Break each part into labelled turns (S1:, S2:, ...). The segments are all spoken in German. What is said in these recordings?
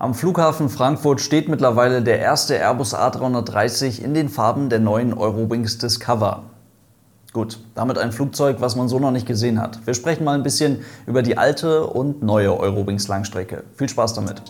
S1: Am Flughafen Frankfurt steht mittlerweile der erste Airbus A330 in den Farben der neuen Eurowings Discover. Gut, damit ein Flugzeug, was man so noch nicht gesehen hat. Wir sprechen mal ein bisschen über die alte und neue Eurowings Langstrecke. Viel Spaß damit!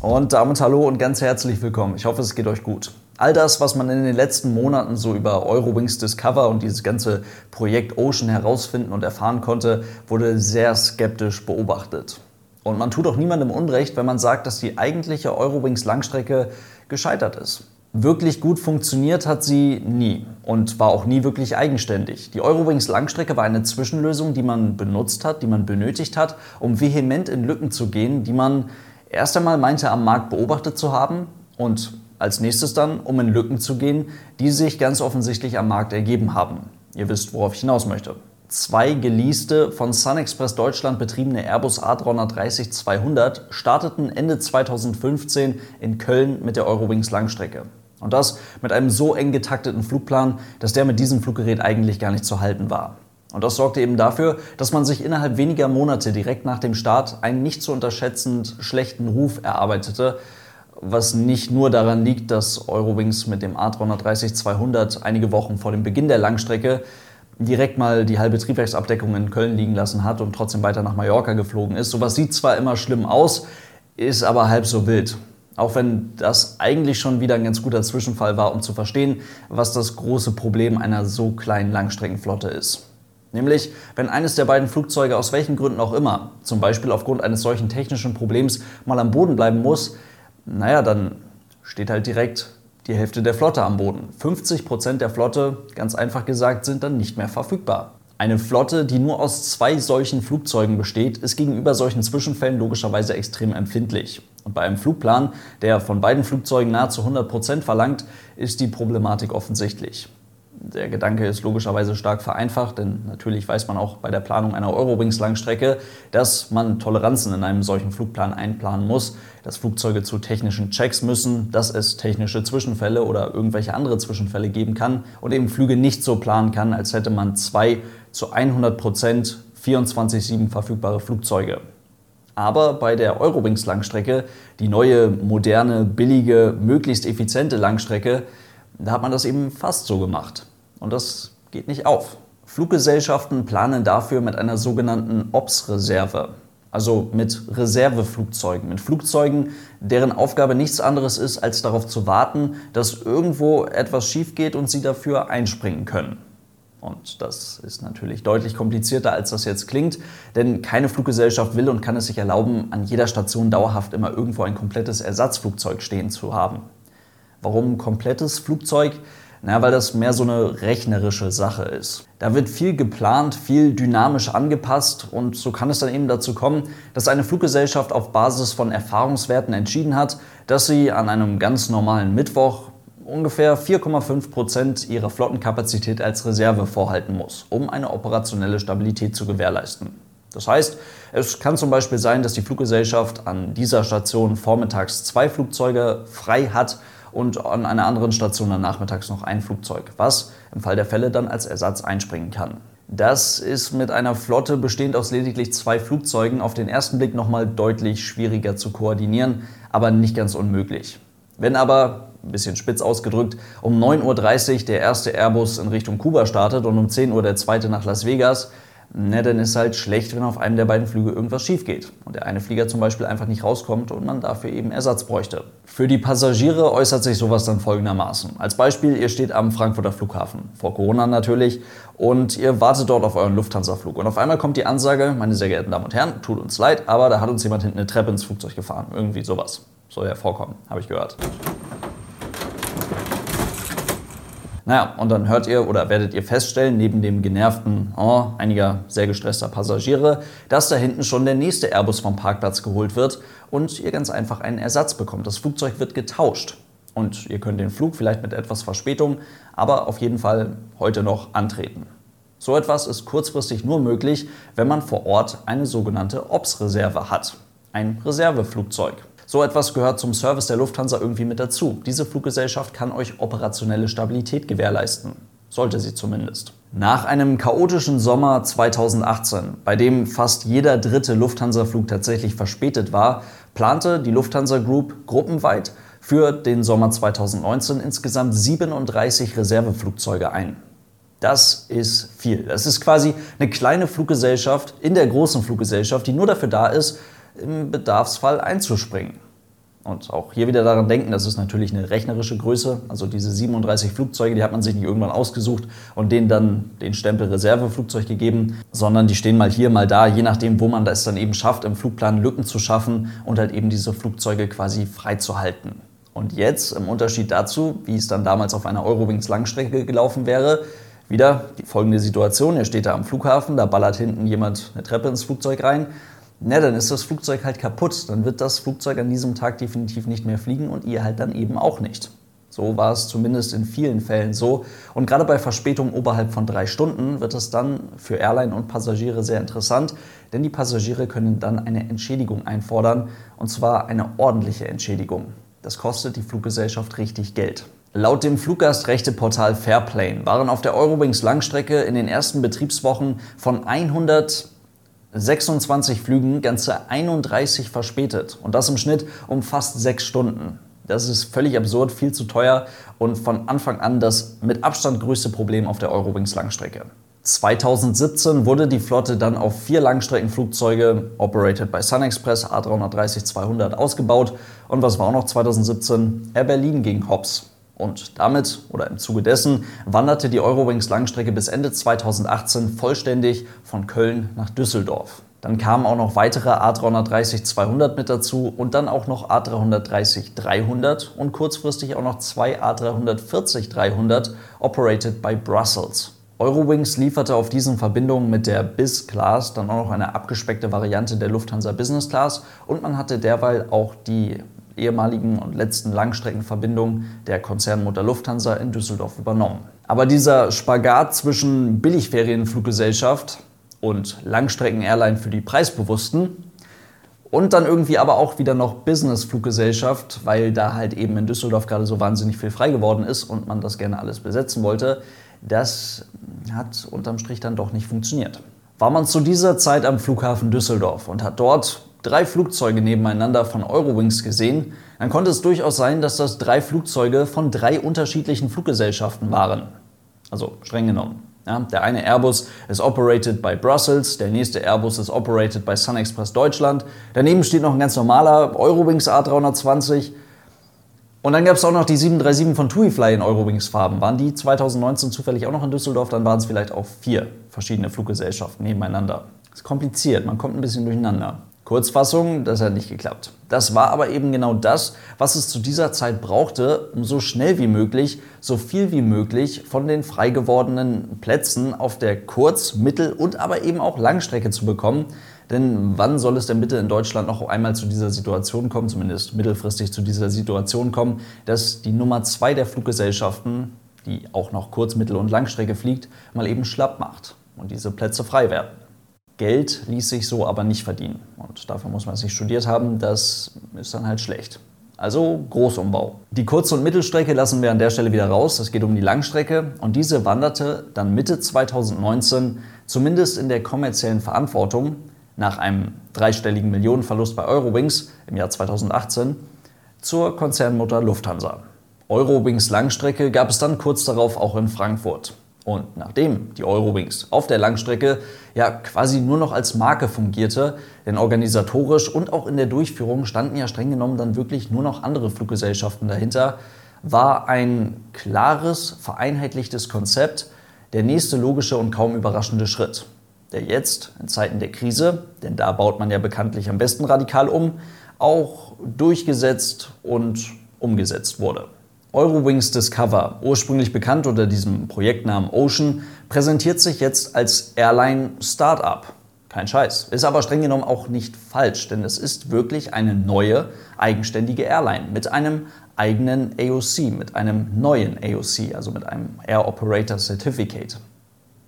S1: Und damit hallo und ganz herzlich willkommen. Ich hoffe, es geht euch gut. All das, was man in den letzten Monaten so über Eurowings Discover und dieses ganze Projekt Ocean herausfinden und erfahren konnte, wurde sehr skeptisch beobachtet. Und man tut auch niemandem Unrecht, wenn man sagt, dass die eigentliche Eurowings Langstrecke gescheitert ist. Wirklich gut funktioniert hat sie nie und war auch nie wirklich eigenständig. Die Eurowings Langstrecke war eine Zwischenlösung, die man benutzt hat, die man benötigt hat, um vehement in Lücken zu gehen, die man erst einmal meinte am Markt beobachtet zu haben und als nächstes dann, um in Lücken zu gehen, die sich ganz offensichtlich am Markt ergeben haben. Ihr wisst, worauf ich hinaus möchte. Zwei geleaste, von SunExpress Deutschland betriebene Airbus A330-200 starteten Ende 2015 in Köln mit der Eurowings Langstrecke. Und das mit einem so eng getakteten Flugplan, dass der mit diesem Fluggerät eigentlich gar nicht zu halten war. Und das sorgte eben dafür, dass man sich innerhalb weniger Monate direkt nach dem Start einen nicht zu unterschätzend schlechten Ruf erarbeitete, was nicht nur daran liegt, dass Eurowings mit dem A330-200 einige Wochen vor dem Beginn der Langstrecke direkt mal die halbe Triebwerksabdeckung in Köln liegen lassen hat und trotzdem weiter nach Mallorca geflogen ist. Sowas sieht zwar immer schlimm aus, ist aber halb so wild. Auch wenn das eigentlich schon wieder ein ganz guter Zwischenfall war, um zu verstehen, was das große Problem einer so kleinen Langstreckenflotte ist. Nämlich, wenn eines der beiden Flugzeuge aus welchen Gründen auch immer, zum Beispiel aufgrund eines solchen technischen Problems, mal am Boden bleiben muss, naja, dann steht halt direkt die Hälfte der Flotte am Boden. 50 Prozent der Flotte, ganz einfach gesagt, sind dann nicht mehr verfügbar. Eine Flotte, die nur aus zwei solchen Flugzeugen besteht, ist gegenüber solchen Zwischenfällen logischerweise extrem empfindlich. Und bei einem Flugplan, der von beiden Flugzeugen nahezu 100 Prozent verlangt, ist die Problematik offensichtlich. Der Gedanke ist logischerweise stark vereinfacht, denn natürlich weiß man auch bei der Planung einer Eurowings-Langstrecke, dass man Toleranzen in einem solchen Flugplan einplanen muss, dass Flugzeuge zu technischen Checks müssen, dass es technische Zwischenfälle oder irgendwelche andere Zwischenfälle geben kann und eben Flüge nicht so planen kann, als hätte man zwei zu 100 Prozent 24-7 verfügbare Flugzeuge. Aber bei der Eurowings-Langstrecke, die neue, moderne, billige, möglichst effiziente Langstrecke, da hat man das eben fast so gemacht. Und das geht nicht auf. Fluggesellschaften planen dafür mit einer sogenannten OPS-Reserve, also mit Reserveflugzeugen, mit Flugzeugen, deren Aufgabe nichts anderes ist, als darauf zu warten, dass irgendwo etwas schief geht und sie dafür einspringen können. Und das ist natürlich deutlich komplizierter, als das jetzt klingt, denn keine Fluggesellschaft will und kann es sich erlauben, an jeder Station dauerhaft immer irgendwo ein komplettes Ersatzflugzeug stehen zu haben. Warum komplettes Flugzeug? Na, weil das mehr so eine rechnerische Sache ist. Da wird viel geplant, viel dynamisch angepasst und so kann es dann eben dazu kommen, dass eine Fluggesellschaft auf Basis von Erfahrungswerten entschieden hat, dass sie an einem ganz normalen Mittwoch ungefähr 4,5 Prozent ihrer Flottenkapazität als Reserve vorhalten muss, um eine operationelle Stabilität zu gewährleisten. Das heißt, es kann zum Beispiel sein, dass die Fluggesellschaft an dieser Station vormittags zwei Flugzeuge frei hat und an einer anderen Station dann nachmittags noch ein Flugzeug, was im Fall der Fälle dann als Ersatz einspringen kann. Das ist mit einer Flotte bestehend aus lediglich zwei Flugzeugen auf den ersten Blick nochmal deutlich schwieriger zu koordinieren, aber nicht ganz unmöglich. Wenn aber, ein bisschen spitz ausgedrückt, um 9.30 Uhr der erste Airbus in Richtung Kuba startet und um 10 Uhr der zweite nach Las Vegas, na, dann ist halt schlecht, wenn auf einem der beiden Flüge irgendwas schief geht und der eine Flieger zum Beispiel einfach nicht rauskommt und man dafür eben Ersatz bräuchte. Für die Passagiere äußert sich sowas dann folgendermaßen. Als Beispiel, ihr steht am Frankfurter Flughafen, vor Corona natürlich, und ihr wartet dort auf euren Lufthansa-Flug. Und auf einmal kommt die Ansage, meine sehr geehrten Damen und Herren, tut uns leid, aber da hat uns jemand hinten eine Treppe ins Flugzeug gefahren. Irgendwie sowas. Soll ja vorkommen, habe ich gehört. Naja, und dann hört ihr oder werdet ihr feststellen, neben dem genervten oh, einiger sehr gestresster Passagiere, dass da hinten schon der nächste Airbus vom Parkplatz geholt wird und ihr ganz einfach einen Ersatz bekommt. Das Flugzeug wird getauscht. Und ihr könnt den Flug vielleicht mit etwas Verspätung, aber auf jeden Fall heute noch antreten. So etwas ist kurzfristig nur möglich, wenn man vor Ort eine sogenannte OPS-Reserve hat. Ein Reserveflugzeug. So etwas gehört zum Service der Lufthansa irgendwie mit dazu. Diese Fluggesellschaft kann euch operationelle Stabilität gewährleisten. Sollte sie zumindest. Nach einem chaotischen Sommer 2018, bei dem fast jeder dritte Lufthansa-Flug tatsächlich verspätet war, plante die Lufthansa Group gruppenweit für den Sommer 2019 insgesamt 37 Reserveflugzeuge ein. Das ist viel. Das ist quasi eine kleine Fluggesellschaft in der großen Fluggesellschaft, die nur dafür da ist, im Bedarfsfall einzuspringen. Und auch hier wieder daran denken, das ist natürlich eine rechnerische Größe. Also diese 37 Flugzeuge, die hat man sich nicht irgendwann ausgesucht und denen dann den Stempel Reserveflugzeug gegeben, sondern die stehen mal hier, mal da, je nachdem, wo man das dann eben schafft, im Flugplan Lücken zu schaffen und halt eben diese Flugzeuge quasi freizuhalten. Und jetzt, im Unterschied dazu, wie es dann damals auf einer Eurowings Langstrecke gelaufen wäre, wieder die folgende Situation. Er steht da am Flughafen, da ballert hinten jemand eine Treppe ins Flugzeug rein na, dann ist das Flugzeug halt kaputt. Dann wird das Flugzeug an diesem Tag definitiv nicht mehr fliegen und ihr halt dann eben auch nicht. So war es zumindest in vielen Fällen so. Und gerade bei Verspätungen oberhalb von drei Stunden wird es dann für Airline und Passagiere sehr interessant, denn die Passagiere können dann eine Entschädigung einfordern, und zwar eine ordentliche Entschädigung. Das kostet die Fluggesellschaft richtig Geld. Laut dem Fluggastrechteportal Fairplane waren auf der Eurowings Langstrecke in den ersten Betriebswochen von 100 26 Flügen ganze 31 verspätet und das im Schnitt um fast sechs Stunden. Das ist völlig absurd, viel zu teuer und von Anfang an das mit Abstand größte Problem auf der Eurowings Langstrecke. 2017 wurde die Flotte dann auf vier Langstreckenflugzeuge, operated by SunExpress A330-200, ausgebaut. Und was war auch noch 2017? Air Berlin ging hops. Und damit oder im Zuge dessen wanderte die Eurowings Langstrecke bis Ende 2018 vollständig von Köln nach Düsseldorf. Dann kamen auch noch weitere A330-200 mit dazu und dann auch noch A330-300 und kurzfristig auch noch zwei A340-300 operated by Brussels. Eurowings lieferte auf diesen Verbindungen mit der Biz Class dann auch noch eine abgespeckte Variante der Lufthansa Business Class und man hatte derweil auch die ehemaligen und letzten Langstreckenverbindung der Konzernmutter Lufthansa in Düsseldorf übernommen. Aber dieser Spagat zwischen Billigferienfluggesellschaft und Langstrecken-Airline für die Preisbewussten und dann irgendwie aber auch wieder noch Business-Fluggesellschaft, weil da halt eben in Düsseldorf gerade so wahnsinnig viel frei geworden ist und man das gerne alles besetzen wollte, das hat unterm Strich dann doch nicht funktioniert. War man zu dieser Zeit am Flughafen Düsseldorf und hat dort drei Flugzeuge nebeneinander von Eurowings gesehen, dann konnte es durchaus sein, dass das drei Flugzeuge von drei unterschiedlichen Fluggesellschaften waren. Also streng genommen. Ja, der eine Airbus ist operated by Brussels, der nächste Airbus ist operated by SunExpress Deutschland. Daneben steht noch ein ganz normaler Eurowings A320. Und dann gab es auch noch die 737 von TuiFly in Eurowings-Farben. Waren die 2019 zufällig auch noch in Düsseldorf, dann waren es vielleicht auch vier verschiedene Fluggesellschaften nebeneinander. Ist kompliziert, man kommt ein bisschen durcheinander. Kurzfassung, das hat nicht geklappt. Das war aber eben genau das, was es zu dieser Zeit brauchte, um so schnell wie möglich, so viel wie möglich von den frei gewordenen Plätzen auf der Kurz-, Mittel- und aber eben auch Langstrecke zu bekommen. Denn wann soll es denn bitte in Deutschland noch einmal zu dieser Situation kommen, zumindest mittelfristig zu dieser Situation kommen, dass die Nummer zwei der Fluggesellschaften, die auch noch Kurz-, Mittel- und Langstrecke fliegt, mal eben schlapp macht und diese Plätze frei werden? Geld ließ sich so aber nicht verdienen. Und dafür muss man es nicht studiert haben. Das ist dann halt schlecht. Also Großumbau. Die Kurz- und Mittelstrecke lassen wir an der Stelle wieder raus. Es geht um die Langstrecke. Und diese wanderte dann Mitte 2019 zumindest in der kommerziellen Verantwortung nach einem dreistelligen Millionenverlust bei Eurowings im Jahr 2018 zur Konzernmutter Lufthansa. Eurowings Langstrecke gab es dann kurz darauf auch in Frankfurt. Und nachdem die Eurowings auf der Langstrecke ja quasi nur noch als Marke fungierte, denn organisatorisch und auch in der Durchführung standen ja streng genommen dann wirklich nur noch andere Fluggesellschaften dahinter, war ein klares, vereinheitlichtes Konzept der nächste logische und kaum überraschende Schritt, der jetzt in Zeiten der Krise, denn da baut man ja bekanntlich am besten radikal um, auch durchgesetzt und umgesetzt wurde. Eurowings Discover, ursprünglich bekannt unter diesem Projektnamen Ocean, präsentiert sich jetzt als Airline Startup. Kein Scheiß. Ist aber streng genommen auch nicht falsch, denn es ist wirklich eine neue, eigenständige Airline mit einem eigenen AOC, mit einem neuen AOC, also mit einem Air Operator Certificate.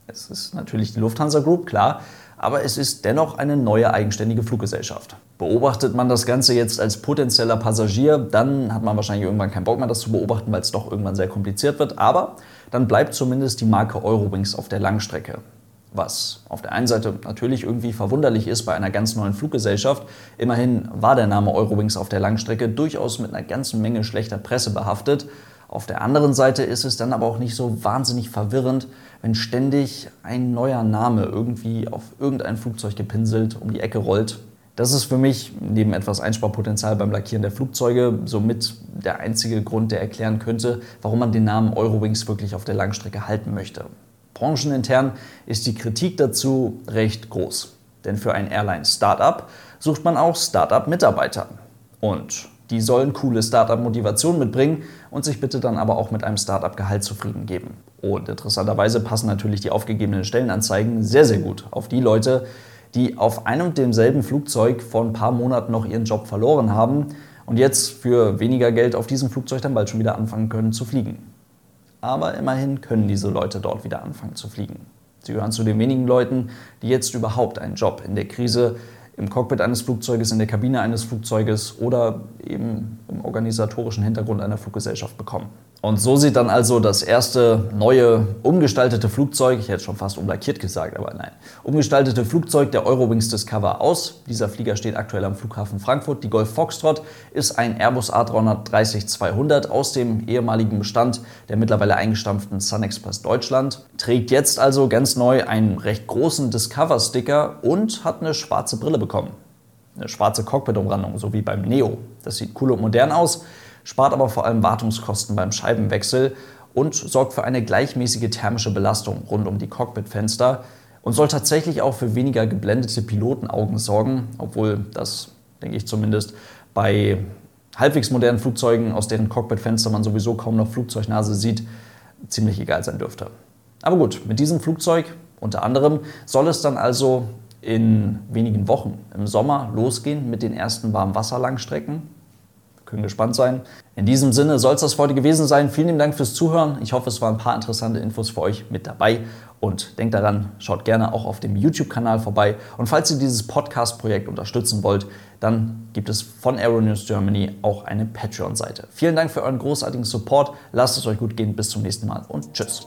S1: Es ist natürlich die Lufthansa Group, klar, aber es ist dennoch eine neue eigenständige Fluggesellschaft. Beobachtet man das Ganze jetzt als potenzieller Passagier, dann hat man wahrscheinlich irgendwann keinen Bock mehr, das zu beobachten, weil es doch irgendwann sehr kompliziert wird. Aber dann bleibt zumindest die Marke Eurowings auf der Langstrecke. Was auf der einen Seite natürlich irgendwie verwunderlich ist bei einer ganz neuen Fluggesellschaft. Immerhin war der Name Eurowings auf der Langstrecke durchaus mit einer ganzen Menge schlechter Presse behaftet. Auf der anderen Seite ist es dann aber auch nicht so wahnsinnig verwirrend, wenn ständig ein neuer Name irgendwie auf irgendein Flugzeug gepinselt um die Ecke rollt. Das ist für mich neben etwas Einsparpotenzial beim Lackieren der Flugzeuge somit der einzige Grund, der erklären könnte, warum man den Namen Eurowings wirklich auf der Langstrecke halten möchte. Branchenintern ist die Kritik dazu recht groß. Denn für ein Airline-Startup sucht man auch Startup-Mitarbeiter. Und die sollen coole Startup-Motivation mitbringen und sich bitte dann aber auch mit einem Startup-Gehalt zufrieden geben. Und interessanterweise passen natürlich die aufgegebenen Stellenanzeigen sehr, sehr gut auf die Leute, die auf einem und demselben Flugzeug vor ein paar Monaten noch ihren Job verloren haben und jetzt für weniger Geld auf diesem Flugzeug dann bald schon wieder anfangen können zu fliegen aber immerhin können diese Leute dort wieder anfangen zu fliegen. Sie gehören zu den wenigen Leuten, die jetzt überhaupt einen Job in der Krise im Cockpit eines Flugzeuges, in der Kabine eines Flugzeuges oder eben im organisatorischen Hintergrund einer Fluggesellschaft bekommen. Und so sieht dann also das erste neue, umgestaltete Flugzeug, ich hätte schon fast umlackiert gesagt, aber nein, umgestaltete Flugzeug der Eurowings Discover aus. Dieser Flieger steht aktuell am Flughafen Frankfurt. Die Golf Foxtrot ist ein Airbus A330-200 aus dem ehemaligen Bestand der mittlerweile eingestampften Sun Express Deutschland. Trägt jetzt also ganz neu einen recht großen Discover-Sticker und hat eine schwarze Brille bekommen. Eine schwarze Cockpit-Umrandung, so wie beim Neo. Das sieht cool und modern aus spart aber vor allem Wartungskosten beim Scheibenwechsel und sorgt für eine gleichmäßige thermische Belastung rund um die Cockpitfenster und soll tatsächlich auch für weniger geblendete Pilotenaugen sorgen, obwohl das, denke ich zumindest, bei halbwegs modernen Flugzeugen, aus deren Cockpitfenster man sowieso kaum noch Flugzeugnase sieht, ziemlich egal sein dürfte. Aber gut, mit diesem Flugzeug unter anderem soll es dann also in wenigen Wochen im Sommer losgehen mit den ersten Warmwasserlangstrecken können gespannt sein. In diesem Sinne soll es das heute gewesen sein. Vielen lieben Dank fürs Zuhören. Ich hoffe, es waren ein paar interessante Infos für euch mit dabei. Und denkt daran, schaut gerne auch auf dem YouTube-Kanal vorbei. Und falls ihr dieses Podcast-Projekt unterstützen wollt, dann gibt es von Aeronews Germany auch eine Patreon-Seite. Vielen Dank für euren großartigen Support. Lasst es euch gut gehen. Bis zum nächsten Mal und tschüss.